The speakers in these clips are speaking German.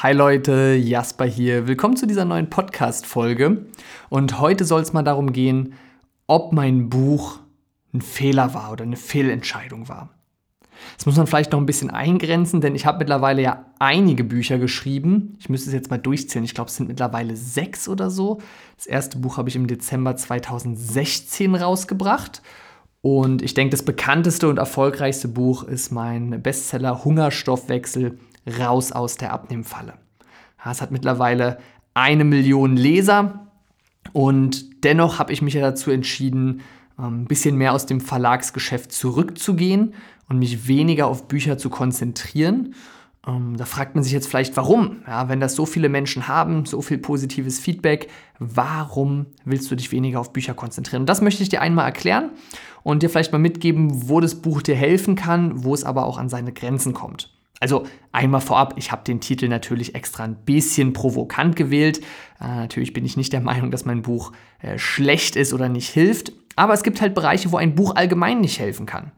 Hi Leute, Jasper hier. Willkommen zu dieser neuen Podcast-Folge. Und heute soll es mal darum gehen, ob mein Buch ein Fehler war oder eine Fehlentscheidung war. Das muss man vielleicht noch ein bisschen eingrenzen, denn ich habe mittlerweile ja einige Bücher geschrieben. Ich müsste es jetzt mal durchzählen. Ich glaube, es sind mittlerweile sechs oder so. Das erste Buch habe ich im Dezember 2016 rausgebracht. Und ich denke, das bekannteste und erfolgreichste Buch ist mein Bestseller Hungerstoffwechsel raus aus der Abnehmfalle. es hat mittlerweile eine Million Leser und dennoch habe ich mich ja dazu entschieden, ähm, ein bisschen mehr aus dem Verlagsgeschäft zurückzugehen und mich weniger auf Bücher zu konzentrieren. Ähm, da fragt man sich jetzt vielleicht, warum? Ja, wenn das so viele Menschen haben, so viel positives Feedback, warum willst du dich weniger auf Bücher konzentrieren? Und das möchte ich dir einmal erklären und dir vielleicht mal mitgeben, wo das Buch dir helfen kann, wo es aber auch an seine Grenzen kommt. Also einmal vorab, ich habe den Titel natürlich extra ein bisschen provokant gewählt. Äh, natürlich bin ich nicht der Meinung, dass mein Buch äh, schlecht ist oder nicht hilft. Aber es gibt halt Bereiche, wo ein Buch allgemein nicht helfen kann.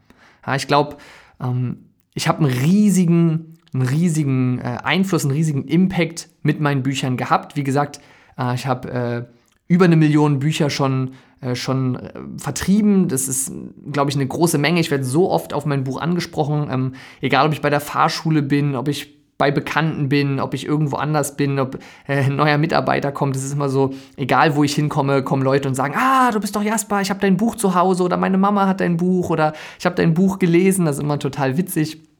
Ja, ich glaube, ähm, ich habe einen riesigen, einen riesigen äh, Einfluss, einen riesigen Impact mit meinen Büchern gehabt. Wie gesagt, äh, ich habe äh, über eine Million Bücher schon äh, schon äh, vertrieben. Das ist, glaube ich, eine große Menge. Ich werde so oft auf mein Buch angesprochen, ähm, egal ob ich bei der Fahrschule bin, ob ich bei Bekannten bin, ob ich irgendwo anders bin, ob äh, ein neuer Mitarbeiter kommt. Es ist immer so, egal wo ich hinkomme, kommen Leute und sagen, ah, du bist doch Jasper, ich habe dein Buch zu Hause oder meine Mama hat dein Buch oder ich habe dein Buch gelesen. Das ist immer total witzig.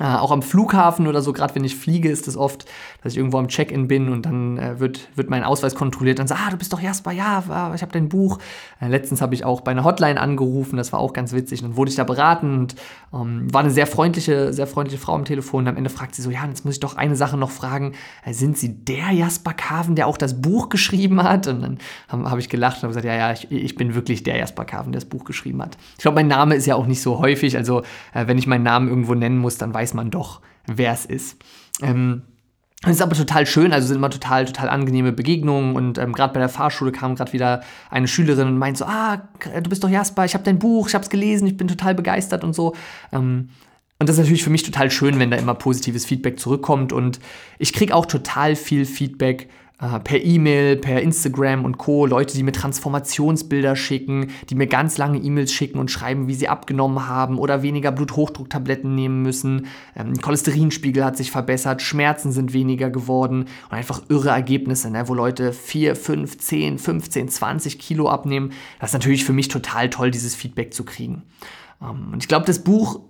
Äh, auch am Flughafen oder so, gerade wenn ich fliege, ist es oft, dass ich irgendwo am Check-in bin und dann äh, wird, wird mein Ausweis kontrolliert und sagt, ah, du bist doch Jasper, ja, ich habe dein Buch. Äh, letztens habe ich auch bei einer Hotline angerufen, das war auch ganz witzig. Dann wurde ich da beraten und ähm, war eine sehr freundliche, sehr freundliche Frau am Telefon. Und am Ende fragt sie so, ja, jetzt muss ich doch eine Sache noch fragen, äh, sind Sie der Jasper Kaven, der auch das Buch geschrieben hat? Und dann habe hab ich gelacht und habe gesagt, ja, ja, ich, ich, bin wirklich der Jasper Kaven, der das Buch geschrieben hat. Ich glaube, mein Name ist ja auch nicht so häufig, also äh, wenn ich meinen Namen irgendwo nennen muss, dann weiß weiß man doch, wer es ist. Ähm, es ist aber total schön, also sind immer total, total angenehme Begegnungen und ähm, gerade bei der Fahrschule kam gerade wieder eine Schülerin und meint so, ah, du bist doch Jasper, ich habe dein Buch, ich habe es gelesen, ich bin total begeistert und so. Ähm, und das ist natürlich für mich total schön, wenn da immer positives Feedback zurückkommt und ich kriege auch total viel Feedback äh, per E-Mail, per Instagram und Co. Leute, die mir Transformationsbilder schicken, die mir ganz lange E-Mails schicken und schreiben, wie sie abgenommen haben oder weniger Bluthochdrucktabletten nehmen müssen. Ähm, Cholesterinspiegel hat sich verbessert, Schmerzen sind weniger geworden und einfach irre Ergebnisse, ne, wo Leute 4, 5, 10, 15, 20 Kilo abnehmen. Das ist natürlich für mich total toll, dieses Feedback zu kriegen. Ähm, und ich glaube, das Buch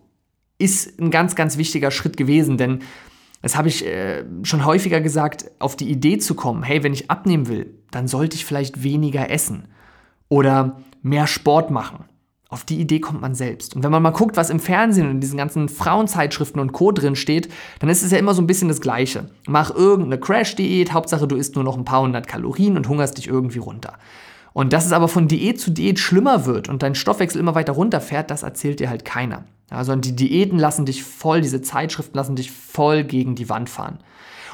ist ein ganz, ganz wichtiger Schritt gewesen, denn das habe ich äh, schon häufiger gesagt, auf die Idee zu kommen, hey, wenn ich abnehmen will, dann sollte ich vielleicht weniger essen oder mehr Sport machen. Auf die Idee kommt man selbst. Und wenn man mal guckt, was im Fernsehen und in diesen ganzen Frauenzeitschriften und Co. drin steht, dann ist es ja immer so ein bisschen das Gleiche. Mach irgendeine Crash-Diät, Hauptsache du isst nur noch ein paar hundert Kalorien und hungerst dich irgendwie runter. Und dass es aber von Diät zu Diät schlimmer wird und dein Stoffwechsel immer weiter runterfährt, das erzählt dir halt keiner. Also die Diäten lassen dich voll, diese Zeitschriften lassen dich voll gegen die Wand fahren.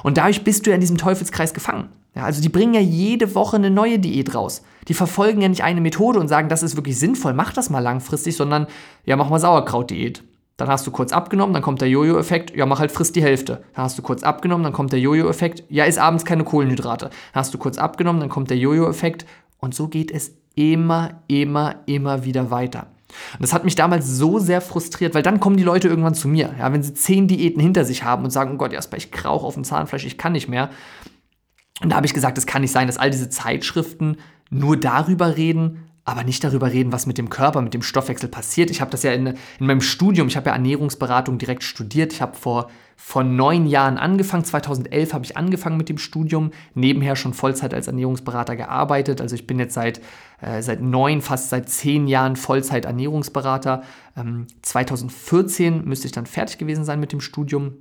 Und dadurch bist du ja in diesem Teufelskreis gefangen. Ja, also die bringen ja jede Woche eine neue Diät raus. Die verfolgen ja nicht eine Methode und sagen, das ist wirklich sinnvoll, mach das mal langfristig, sondern ja, mach mal Sauerkrautdiät. Dann hast du kurz abgenommen, dann kommt der Jojo-Effekt, ja, mach halt frisst die Hälfte. Dann hast du kurz abgenommen, dann kommt der Jojo-Effekt, ja, isst abends keine Kohlenhydrate. Dann hast du kurz abgenommen, dann kommt der Jojo-Effekt und so geht es immer, immer, immer wieder weiter. Und das hat mich damals so sehr frustriert, weil dann kommen die Leute irgendwann zu mir. Ja, wenn sie zehn Diäten hinter sich haben und sagen, oh Gott, Jasper, ich krauch auf dem Zahnfleisch, ich kann nicht mehr. Und da habe ich gesagt, es kann nicht sein, dass all diese Zeitschriften nur darüber reden, aber nicht darüber reden, was mit dem Körper, mit dem Stoffwechsel passiert. Ich habe das ja in, in meinem Studium, ich habe ja Ernährungsberatung direkt studiert. Ich habe vor, vor neun Jahren angefangen, 2011 habe ich angefangen mit dem Studium, nebenher schon Vollzeit als Ernährungsberater gearbeitet. Also ich bin jetzt seit, äh, seit neun, fast seit zehn Jahren Vollzeit Ernährungsberater. Ähm, 2014 müsste ich dann fertig gewesen sein mit dem Studium.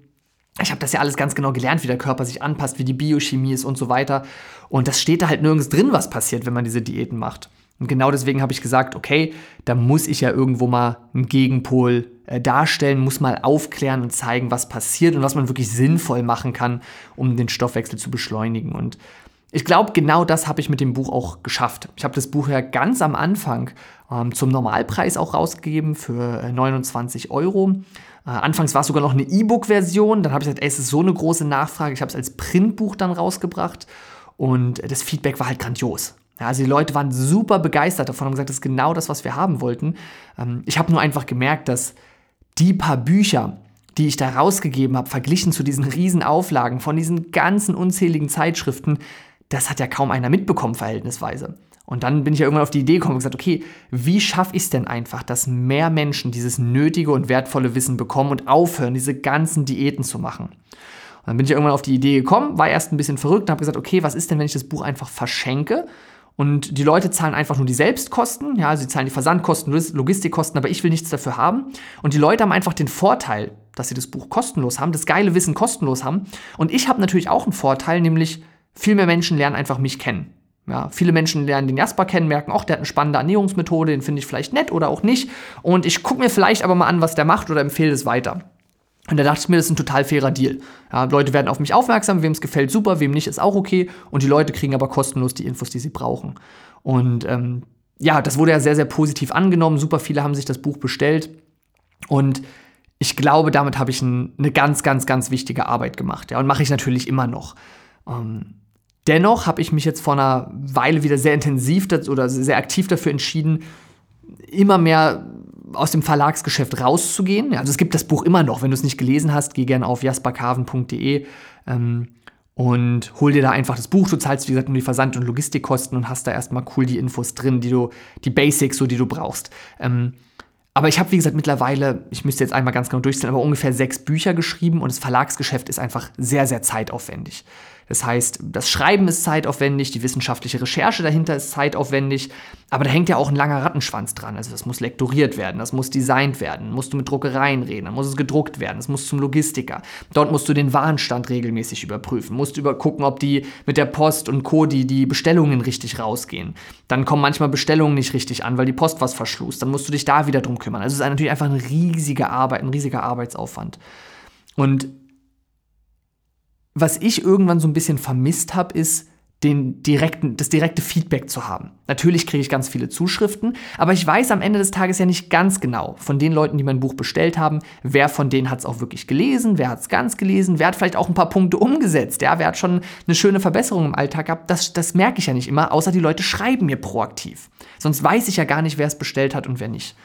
Ich habe das ja alles ganz genau gelernt, wie der Körper sich anpasst, wie die Biochemie ist und so weiter. Und das steht da halt nirgends drin, was passiert, wenn man diese Diäten macht. Und genau deswegen habe ich gesagt, okay, da muss ich ja irgendwo mal einen Gegenpol äh, darstellen, muss mal aufklären und zeigen, was passiert und was man wirklich sinnvoll machen kann, um den Stoffwechsel zu beschleunigen. Und ich glaube, genau das habe ich mit dem Buch auch geschafft. Ich habe das Buch ja ganz am Anfang ähm, zum Normalpreis auch rausgegeben für 29 äh, Euro. Äh, anfangs war es sogar noch eine E-Book-Version. Dann habe ich gesagt, ey, es ist so eine große Nachfrage. Ich habe es als Printbuch dann rausgebracht. Und das Feedback war halt grandios. Ja, also die Leute waren super begeistert davon und haben gesagt, das ist genau das, was wir haben wollten. Ähm, ich habe nur einfach gemerkt, dass die paar Bücher, die ich da rausgegeben habe, verglichen zu diesen riesen Auflagen von diesen ganzen unzähligen Zeitschriften, das hat ja kaum einer mitbekommen, verhältnisweise. Und dann bin ich ja irgendwann auf die Idee gekommen und gesagt, okay, wie schaffe ich es denn einfach, dass mehr Menschen dieses nötige und wertvolle Wissen bekommen und aufhören, diese ganzen Diäten zu machen? Und dann bin ich irgendwann auf die Idee gekommen, war erst ein bisschen verrückt und habe gesagt, okay, was ist denn, wenn ich das Buch einfach verschenke? Und die Leute zahlen einfach nur die Selbstkosten, ja, sie zahlen die Versandkosten, Logistikkosten, aber ich will nichts dafür haben. Und die Leute haben einfach den Vorteil, dass sie das Buch kostenlos haben, das geile Wissen kostenlos haben. Und ich habe natürlich auch einen Vorteil, nämlich viel mehr Menschen lernen einfach mich kennen. Ja, viele Menschen lernen den Jasper kennen, merken, auch der hat eine spannende Ernährungsmethode, den finde ich vielleicht nett oder auch nicht. Und ich gucke mir vielleicht aber mal an, was der macht oder empfehle es weiter. Und da dachte ich mir, das ist ein total fairer Deal. Ja, Leute werden auf mich aufmerksam, wem es gefällt, super, wem nicht, ist auch okay. Und die Leute kriegen aber kostenlos die Infos, die sie brauchen. Und ähm, ja, das wurde ja sehr, sehr positiv angenommen. Super viele haben sich das Buch bestellt. Und ich glaube, damit habe ich ein, eine ganz, ganz, ganz wichtige Arbeit gemacht. Ja, und mache ich natürlich immer noch. Ähm, Dennoch habe ich mich jetzt vor einer Weile wieder sehr intensiv oder sehr aktiv dafür entschieden, immer mehr aus dem Verlagsgeschäft rauszugehen. Also es gibt das Buch immer noch. Wenn du es nicht gelesen hast, geh gerne auf jasperkarven.de ähm, und hol dir da einfach das Buch. Du zahlst, wie gesagt, nur die Versand- und Logistikkosten und hast da erstmal cool die Infos drin, die du, die Basics, so die du brauchst. Ähm, aber ich habe, wie gesagt, mittlerweile, ich müsste jetzt einmal ganz genau durchzählen, aber ungefähr sechs Bücher geschrieben und das Verlagsgeschäft ist einfach sehr, sehr zeitaufwendig. Das heißt, das Schreiben ist zeitaufwendig, die wissenschaftliche Recherche dahinter ist zeitaufwendig, aber da hängt ja auch ein langer Rattenschwanz dran. Also das muss lektoriert werden, das muss designt werden, musst du mit Druckereien reden, dann muss es gedruckt werden, es muss zum Logistiker. Dort musst du den Warenstand regelmäßig überprüfen, musst übergucken, ob die mit der Post und Co. Die, die Bestellungen richtig rausgehen. Dann kommen manchmal Bestellungen nicht richtig an, weil die Post was verschlust. Dann musst du dich da wieder drum kümmern. Also es ist natürlich einfach eine riesige Arbeit, ein riesiger Arbeitsaufwand. Und was ich irgendwann so ein bisschen vermisst habe, ist, den direkten, das direkte Feedback zu haben. Natürlich kriege ich ganz viele Zuschriften, aber ich weiß am Ende des Tages ja nicht ganz genau von den Leuten, die mein Buch bestellt haben, wer von denen hat es auch wirklich gelesen, wer hat es ganz gelesen, wer hat vielleicht auch ein paar Punkte umgesetzt, ja, wer hat schon eine schöne Verbesserung im Alltag gehabt. Das, das merke ich ja nicht immer, außer die Leute schreiben mir proaktiv. Sonst weiß ich ja gar nicht, wer es bestellt hat und wer nicht.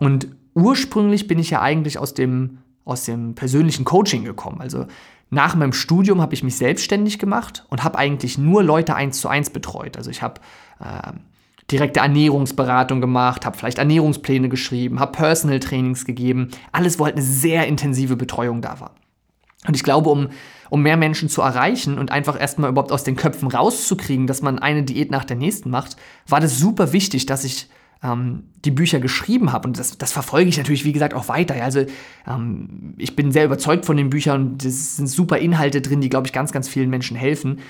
Und ursprünglich bin ich ja eigentlich aus dem, aus dem persönlichen Coaching gekommen. Also nach meinem Studium habe ich mich selbstständig gemacht und habe eigentlich nur Leute eins zu eins betreut. Also ich habe äh, direkte Ernährungsberatung gemacht, habe vielleicht Ernährungspläne geschrieben, habe Personal Trainings gegeben. Alles, wo halt eine sehr intensive Betreuung da war. Und ich glaube, um, um mehr Menschen zu erreichen und einfach erstmal überhaupt aus den Köpfen rauszukriegen, dass man eine Diät nach der nächsten macht, war das super wichtig, dass ich ähm, die Bücher geschrieben habe. Und das, das, verfolge ich natürlich, wie gesagt, auch weiter. Also ähm, ich bin sehr überzeugt von den Büchern und es sind super Inhalte drin, die, glaube ich, ganz, ganz vielen Menschen helfen.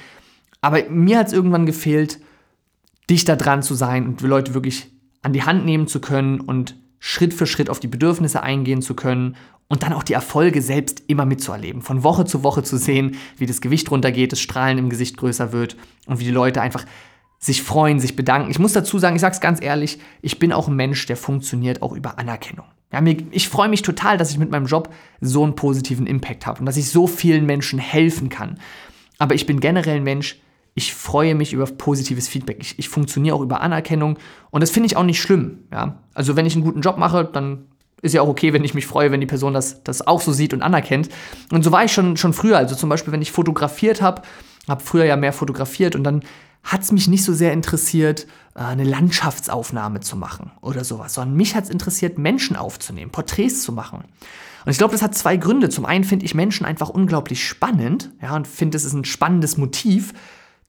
Aber mir hat es irgendwann gefehlt, dichter dran zu sein und Leute wirklich an die Hand nehmen zu können und Schritt für Schritt auf die Bedürfnisse eingehen zu können und dann auch die Erfolge selbst immer mitzuerleben. Von Woche zu Woche zu sehen, wie das Gewicht runtergeht, das Strahlen im Gesicht größer wird und wie die Leute einfach sich freuen, sich bedanken. Ich muss dazu sagen, ich sage es ganz ehrlich, ich bin auch ein Mensch, der funktioniert auch über Anerkennung. Ja, mir, ich freue mich total, dass ich mit meinem Job so einen positiven Impact habe und dass ich so vielen Menschen helfen kann. Aber ich bin generell ein Mensch, ich freue mich über positives Feedback. Ich, ich funktioniere auch über Anerkennung und das finde ich auch nicht schlimm. Ja? Also wenn ich einen guten Job mache, dann ist ja auch okay, wenn ich mich freue, wenn die Person das, das auch so sieht und anerkennt. Und so war ich schon, schon früher. Also zum Beispiel, wenn ich fotografiert habe, habe früher ja mehr fotografiert und dann hat es mich nicht so sehr interessiert, äh, eine Landschaftsaufnahme zu machen oder sowas, sondern mich hat es interessiert, Menschen aufzunehmen, Porträts zu machen. Und ich glaube, das hat zwei Gründe. Zum einen finde ich Menschen einfach unglaublich spannend, ja, und finde, es ist ein spannendes Motiv.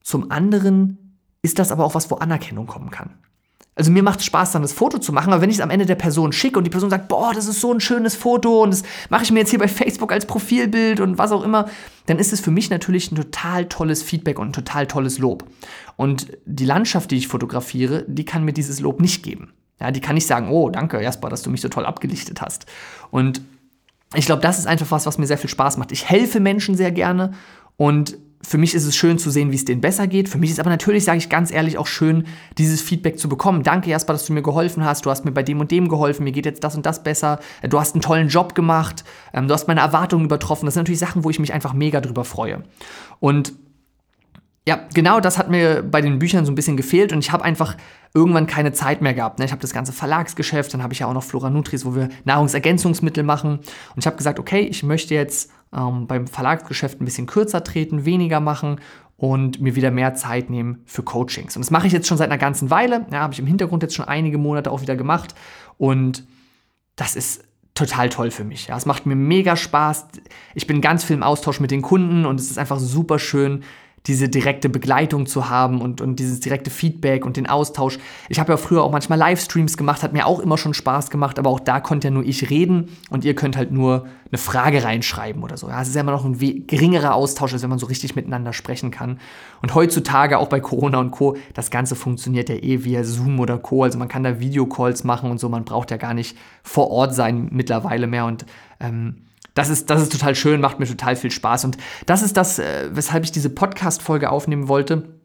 Zum anderen ist das aber auch was, wo Anerkennung kommen kann. Also mir macht es Spaß, dann das Foto zu machen, aber wenn ich es am Ende der Person schicke und die Person sagt, boah, das ist so ein schönes Foto und das mache ich mir jetzt hier bei Facebook als Profilbild und was auch immer, dann ist es für mich natürlich ein total tolles Feedback und ein total tolles Lob. Und die Landschaft, die ich fotografiere, die kann mir dieses Lob nicht geben. Ja, die kann nicht sagen, oh, danke, Jasper, dass du mich so toll abgelichtet hast. Und ich glaube, das ist einfach was, was mir sehr viel Spaß macht. Ich helfe Menschen sehr gerne und für mich ist es schön zu sehen, wie es denen besser geht. Für mich ist aber natürlich, sage ich ganz ehrlich, auch schön, dieses Feedback zu bekommen. Danke, Jasper, dass du mir geholfen hast. Du hast mir bei dem und dem geholfen. Mir geht jetzt das und das besser. Du hast einen tollen Job gemacht. Ähm, du hast meine Erwartungen übertroffen. Das sind natürlich Sachen, wo ich mich einfach mega drüber freue. Und ja, genau das hat mir bei den Büchern so ein bisschen gefehlt und ich habe einfach irgendwann keine Zeit mehr gehabt. Ne? Ich habe das ganze Verlagsgeschäft, dann habe ich ja auch noch Flora Nutris, wo wir Nahrungsergänzungsmittel machen. Und ich habe gesagt, okay, ich möchte jetzt ähm, beim Verlagsgeschäft ein bisschen kürzer treten, weniger machen und mir wieder mehr Zeit nehmen für Coachings. Und das mache ich jetzt schon seit einer ganzen Weile. Ja, habe ich im Hintergrund jetzt schon einige Monate auch wieder gemacht. Und das ist total toll für mich. Ja, es macht mir mega Spaß. Ich bin ganz viel im Austausch mit den Kunden und es ist einfach super schön, diese direkte Begleitung zu haben und, und dieses direkte Feedback und den Austausch. Ich habe ja früher auch manchmal Livestreams gemacht, hat mir auch immer schon Spaß gemacht, aber auch da konnte ja nur ich reden und ihr könnt halt nur eine Frage reinschreiben oder so. Ja, es ist ja immer noch ein geringerer Austausch, als wenn man so richtig miteinander sprechen kann. Und heutzutage, auch bei Corona und Co., das Ganze funktioniert ja eh via Zoom oder Co. Also man kann da Videocalls machen und so, man braucht ja gar nicht vor Ort sein mittlerweile mehr und ähm, das ist, das ist total schön, macht mir total viel Spaß. Und das ist das, äh, weshalb ich diese Podcast-Folge aufnehmen wollte.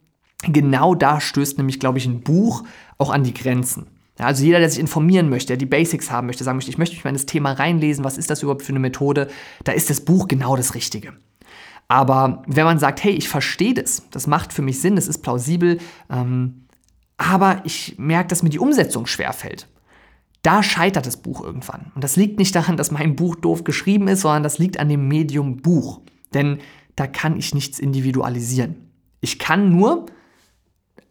Genau da stößt nämlich, glaube ich, ein Buch auch an die Grenzen. Ja, also jeder, der sich informieren möchte, der die Basics haben möchte, sagen möchte, ich möchte mich mal in das Thema reinlesen, was ist das überhaupt für eine Methode, da ist das Buch genau das Richtige. Aber wenn man sagt, hey, ich verstehe das, das macht für mich Sinn, das ist plausibel, ähm, aber ich merke, dass mir die Umsetzung schwerfällt, da scheitert das Buch irgendwann. Und das liegt nicht daran, dass mein Buch doof geschrieben ist, sondern das liegt an dem Medium Buch. Denn da kann ich nichts individualisieren. Ich kann nur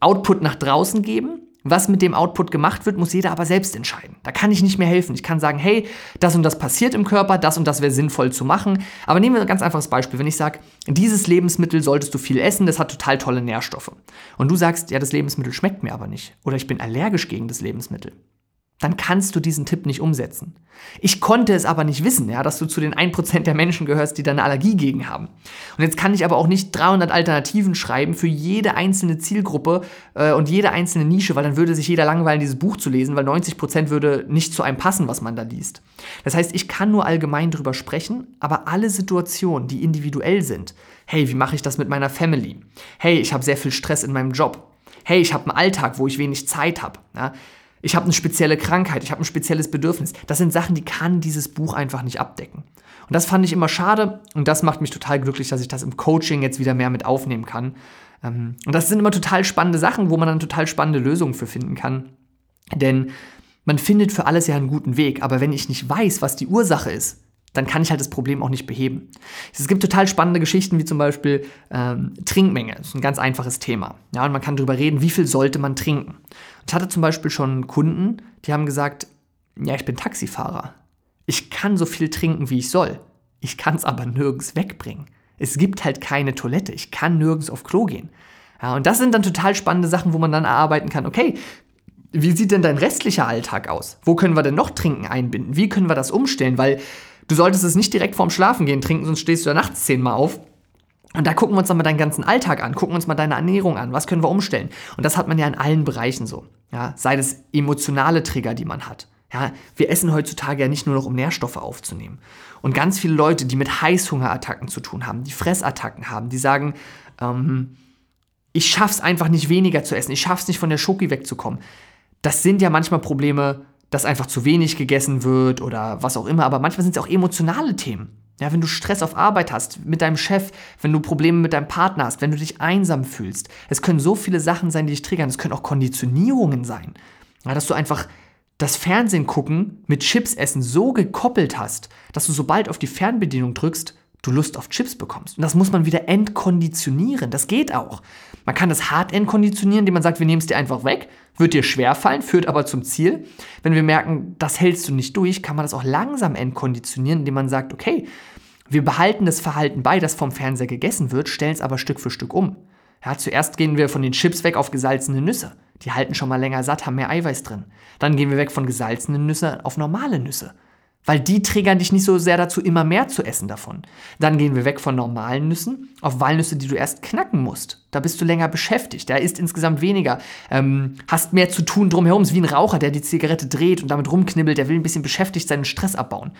Output nach draußen geben. Was mit dem Output gemacht wird, muss jeder aber selbst entscheiden. Da kann ich nicht mehr helfen. Ich kann sagen, hey, das und das passiert im Körper, das und das wäre sinnvoll zu machen. Aber nehmen wir ein ganz einfaches Beispiel. Wenn ich sage, dieses Lebensmittel solltest du viel essen, das hat total tolle Nährstoffe. Und du sagst, ja, das Lebensmittel schmeckt mir aber nicht. Oder ich bin allergisch gegen das Lebensmittel dann kannst du diesen Tipp nicht umsetzen. Ich konnte es aber nicht wissen, ja, dass du zu den 1% der Menschen gehörst, die da eine Allergie gegen haben. Und jetzt kann ich aber auch nicht 300 Alternativen schreiben für jede einzelne Zielgruppe äh, und jede einzelne Nische, weil dann würde sich jeder langweilen, dieses Buch zu lesen, weil 90% würde nicht zu einem passen, was man da liest. Das heißt, ich kann nur allgemein drüber sprechen, aber alle Situationen, die individuell sind, hey, wie mache ich das mit meiner Family? Hey, ich habe sehr viel Stress in meinem Job. Hey, ich habe einen Alltag, wo ich wenig Zeit habe. Ja? Ich habe eine spezielle Krankheit, ich habe ein spezielles Bedürfnis. Das sind Sachen, die kann dieses Buch einfach nicht abdecken. Und das fand ich immer schade und das macht mich total glücklich, dass ich das im Coaching jetzt wieder mehr mit aufnehmen kann. Ähm, und das sind immer total spannende Sachen, wo man dann total spannende Lösungen für finden kann. Denn man findet für alles ja einen guten Weg, aber wenn ich nicht weiß, was die Ursache ist, dann kann ich halt das Problem auch nicht beheben. Es gibt total spannende Geschichten, wie zum Beispiel ähm, Trinkmenge. Das ist ein ganz einfaches Thema. Ja, und man kann darüber reden, wie viel sollte man trinken. Ich hatte zum Beispiel schon Kunden, die haben gesagt, ja, ich bin Taxifahrer. Ich kann so viel trinken, wie ich soll. Ich kann es aber nirgends wegbringen. Es gibt halt keine Toilette. Ich kann nirgends auf Klo gehen. Ja, und das sind dann total spannende Sachen, wo man dann erarbeiten kann, okay, wie sieht denn dein restlicher Alltag aus? Wo können wir denn noch Trinken einbinden? Wie können wir das umstellen? Weil du solltest es nicht direkt vorm Schlafen gehen trinken, sonst stehst du ja nachts zehnmal auf und da gucken wir uns dann mal deinen ganzen Alltag an, gucken uns mal deine Ernährung an, was können wir umstellen. Und das hat man ja in allen Bereichen so. Ja, sei es emotionale Trigger, die man hat. Ja, wir essen heutzutage ja nicht nur noch, um Nährstoffe aufzunehmen. Und ganz viele Leute, die mit Heißhungerattacken zu tun haben, die Fressattacken haben, die sagen, ähm, ich schaff's einfach nicht weniger zu essen, ich schaff's nicht von der Schoki wegzukommen. Das sind ja manchmal Probleme, dass einfach zu wenig gegessen wird oder was auch immer, aber manchmal sind es auch emotionale Themen. Ja, wenn du Stress auf Arbeit hast, mit deinem Chef, wenn du Probleme mit deinem Partner hast, wenn du dich einsam fühlst. Es können so viele Sachen sein, die dich triggern. Es können auch Konditionierungen sein. Ja, dass du einfach das Fernsehen gucken mit Chips essen so gekoppelt hast, dass du sobald auf die Fernbedienung drückst, du Lust auf Chips bekommst. Und das muss man wieder entkonditionieren. Das geht auch. Man kann das hart entkonditionieren, indem man sagt, wir nehmen es dir einfach weg, wird dir schwerfallen, führt aber zum Ziel. Wenn wir merken, das hältst du nicht durch, kann man das auch langsam entkonditionieren, indem man sagt, okay, wir behalten das Verhalten bei, das vom Fernseher gegessen wird, stellen es aber Stück für Stück um. Ja, zuerst gehen wir von den Chips weg auf gesalzene Nüsse. Die halten schon mal länger satt, haben mehr Eiweiß drin. Dann gehen wir weg von gesalzenen Nüsse auf normale Nüsse. Weil die triggern dich nicht so sehr dazu, immer mehr zu essen davon. Dann gehen wir weg von normalen Nüssen auf Walnüsse, die du erst knacken musst. Da bist du länger beschäftigt. Da isst insgesamt weniger. Ähm, hast mehr zu tun drumherum. Ist wie ein Raucher, der die Zigarette dreht und damit rumknibbelt. Der will ein bisschen beschäftigt seinen Stress abbauen.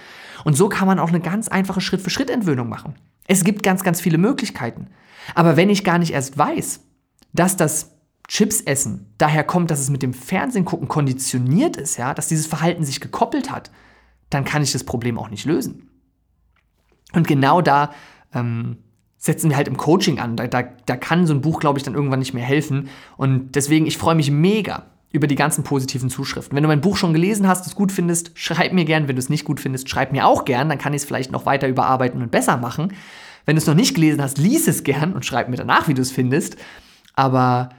Und so kann man auch eine ganz einfache Schritt-für-Schritt-Entwöhnung machen. Es gibt ganz, ganz viele Möglichkeiten. Aber wenn ich gar nicht erst weiß, dass das Chips essen daher kommt, dass es mit dem Fernsehen gucken konditioniert ist, ja, dass dieses Verhalten sich gekoppelt hat, dann kann ich das Problem auch nicht lösen. Und genau da ähm, setzen wir halt im Coaching an. Da, da, da kann so ein Buch, glaube ich, dann irgendwann nicht mehr helfen. Und deswegen, ich freue mich mega über die ganzen positiven Zuschriften. Wenn du mein Buch schon gelesen hast, es gut findest, schreib mir gern. Wenn du es nicht gut findest, schreib mir auch gern. Dann kann ich es vielleicht noch weiter überarbeiten und besser machen. Wenn du es noch nicht gelesen hast, lies es gern und schreib mir danach, wie du es findest. Aber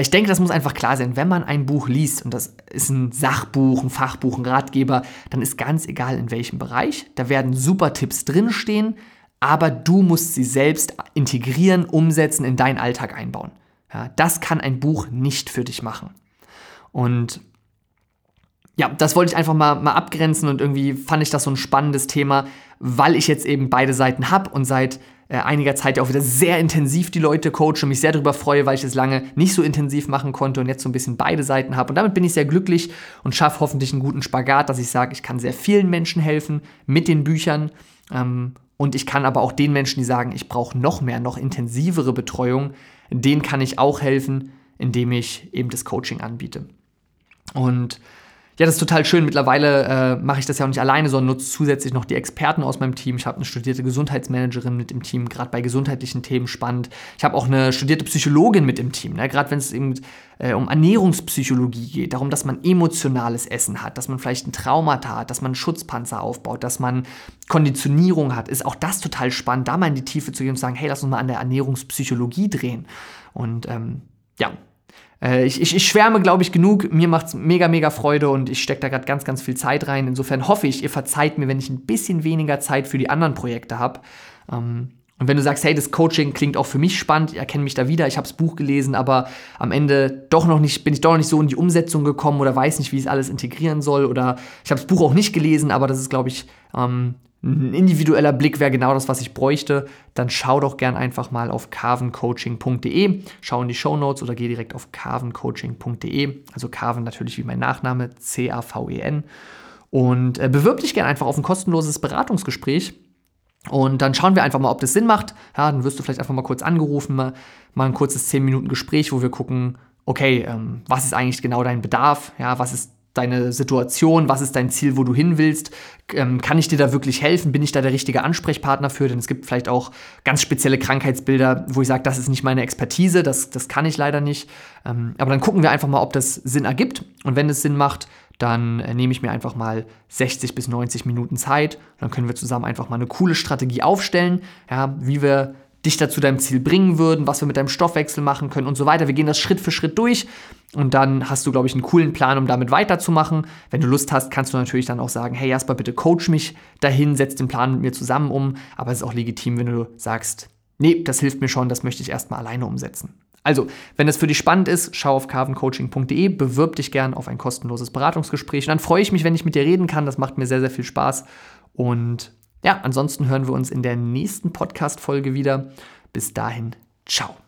ich denke, das muss einfach klar sein. Wenn man ein Buch liest, und das ist ein Sachbuch, ein Fachbuch, ein Ratgeber, dann ist ganz egal in welchem Bereich. Da werden super Tipps drinstehen, aber du musst sie selbst integrieren, umsetzen, in deinen Alltag einbauen. Ja, das kann ein Buch nicht für dich machen. Und ja, das wollte ich einfach mal, mal abgrenzen und irgendwie fand ich das so ein spannendes Thema, weil ich jetzt eben beide Seiten habe und seit äh, einiger Zeit ja auch wieder sehr intensiv die Leute coache und mich sehr darüber freue, weil ich es lange nicht so intensiv machen konnte und jetzt so ein bisschen beide Seiten habe. Und damit bin ich sehr glücklich und schaffe hoffentlich einen guten Spagat, dass ich sage, ich kann sehr vielen Menschen helfen mit den Büchern. Ähm, und ich kann aber auch den Menschen, die sagen, ich brauche noch mehr, noch intensivere Betreuung, denen kann ich auch helfen, indem ich eben das Coaching anbiete. Und ja, das ist total schön. Mittlerweile äh, mache ich das ja auch nicht alleine, sondern nutze zusätzlich noch die Experten aus meinem Team. Ich habe eine studierte Gesundheitsmanagerin mit im Team, gerade bei gesundheitlichen Themen spannend. Ich habe auch eine studierte Psychologin mit im Team, ne? gerade wenn es eben äh, um Ernährungspsychologie geht, darum, dass man emotionales Essen hat, dass man vielleicht ein Traumata hat, dass man einen Schutzpanzer aufbaut, dass man Konditionierung hat, ist auch das total spannend, da mal in die Tiefe zu gehen und zu sagen, hey, lass uns mal an der Ernährungspsychologie drehen. Und ähm, ja, äh, ich, ich, ich, schwärme, glaube ich, genug. Mir macht es mega, mega Freude und ich stecke da gerade ganz, ganz viel Zeit rein. Insofern hoffe ich, ihr verzeiht mir, wenn ich ein bisschen weniger Zeit für die anderen Projekte habe. Ähm, und wenn du sagst, hey, das Coaching klingt auch für mich spannend, ich erkenne mich da wieder, ich habe das Buch gelesen, aber am Ende doch noch nicht, bin ich doch noch nicht so in die Umsetzung gekommen oder weiß nicht, wie ich es alles integrieren soll. Oder ich habe das Buch auch nicht gelesen, aber das ist, glaube ich, ähm, ein individueller Blick wäre genau das, was ich bräuchte, dann schau doch gern einfach mal auf carvencoaching.de, schau in die Show Notes oder geh direkt auf carvencoaching.de, also Carven natürlich wie mein Nachname, C-A-V-E-N und äh, bewirb dich gern einfach auf ein kostenloses Beratungsgespräch. Und dann schauen wir einfach mal, ob das Sinn macht. Ja, dann wirst du vielleicht einfach mal kurz angerufen, mal, mal ein kurzes 10 Minuten Gespräch, wo wir gucken, okay, ähm, was ist eigentlich genau dein Bedarf? Ja, was ist deine Situation, was ist dein Ziel, wo du hin willst, ähm, kann ich dir da wirklich helfen, bin ich da der richtige Ansprechpartner für, denn es gibt vielleicht auch ganz spezielle Krankheitsbilder, wo ich sage, das ist nicht meine Expertise, das, das kann ich leider nicht, ähm, aber dann gucken wir einfach mal, ob das Sinn ergibt. Und wenn es Sinn macht, dann äh, nehme ich mir einfach mal 60 bis 90 Minuten Zeit, dann können wir zusammen einfach mal eine coole Strategie aufstellen, ja, wie wir dich dazu deinem Ziel bringen würden, was wir mit deinem Stoffwechsel machen können und so weiter. Wir gehen das Schritt für Schritt durch und dann hast du, glaube ich, einen coolen Plan, um damit weiterzumachen. Wenn du Lust hast, kannst du natürlich dann auch sagen, hey Jasper, bitte coach mich dahin, setz den Plan mit mir zusammen um. Aber es ist auch legitim, wenn du sagst, nee, das hilft mir schon, das möchte ich erstmal alleine umsetzen. Also, wenn das für dich spannend ist, schau auf carvencoaching.de, bewirb dich gern auf ein kostenloses Beratungsgespräch. Und dann freue ich mich, wenn ich mit dir reden kann. Das macht mir sehr, sehr viel Spaß. Und ja, ansonsten hören wir uns in der nächsten Podcast-Folge wieder. Bis dahin, ciao.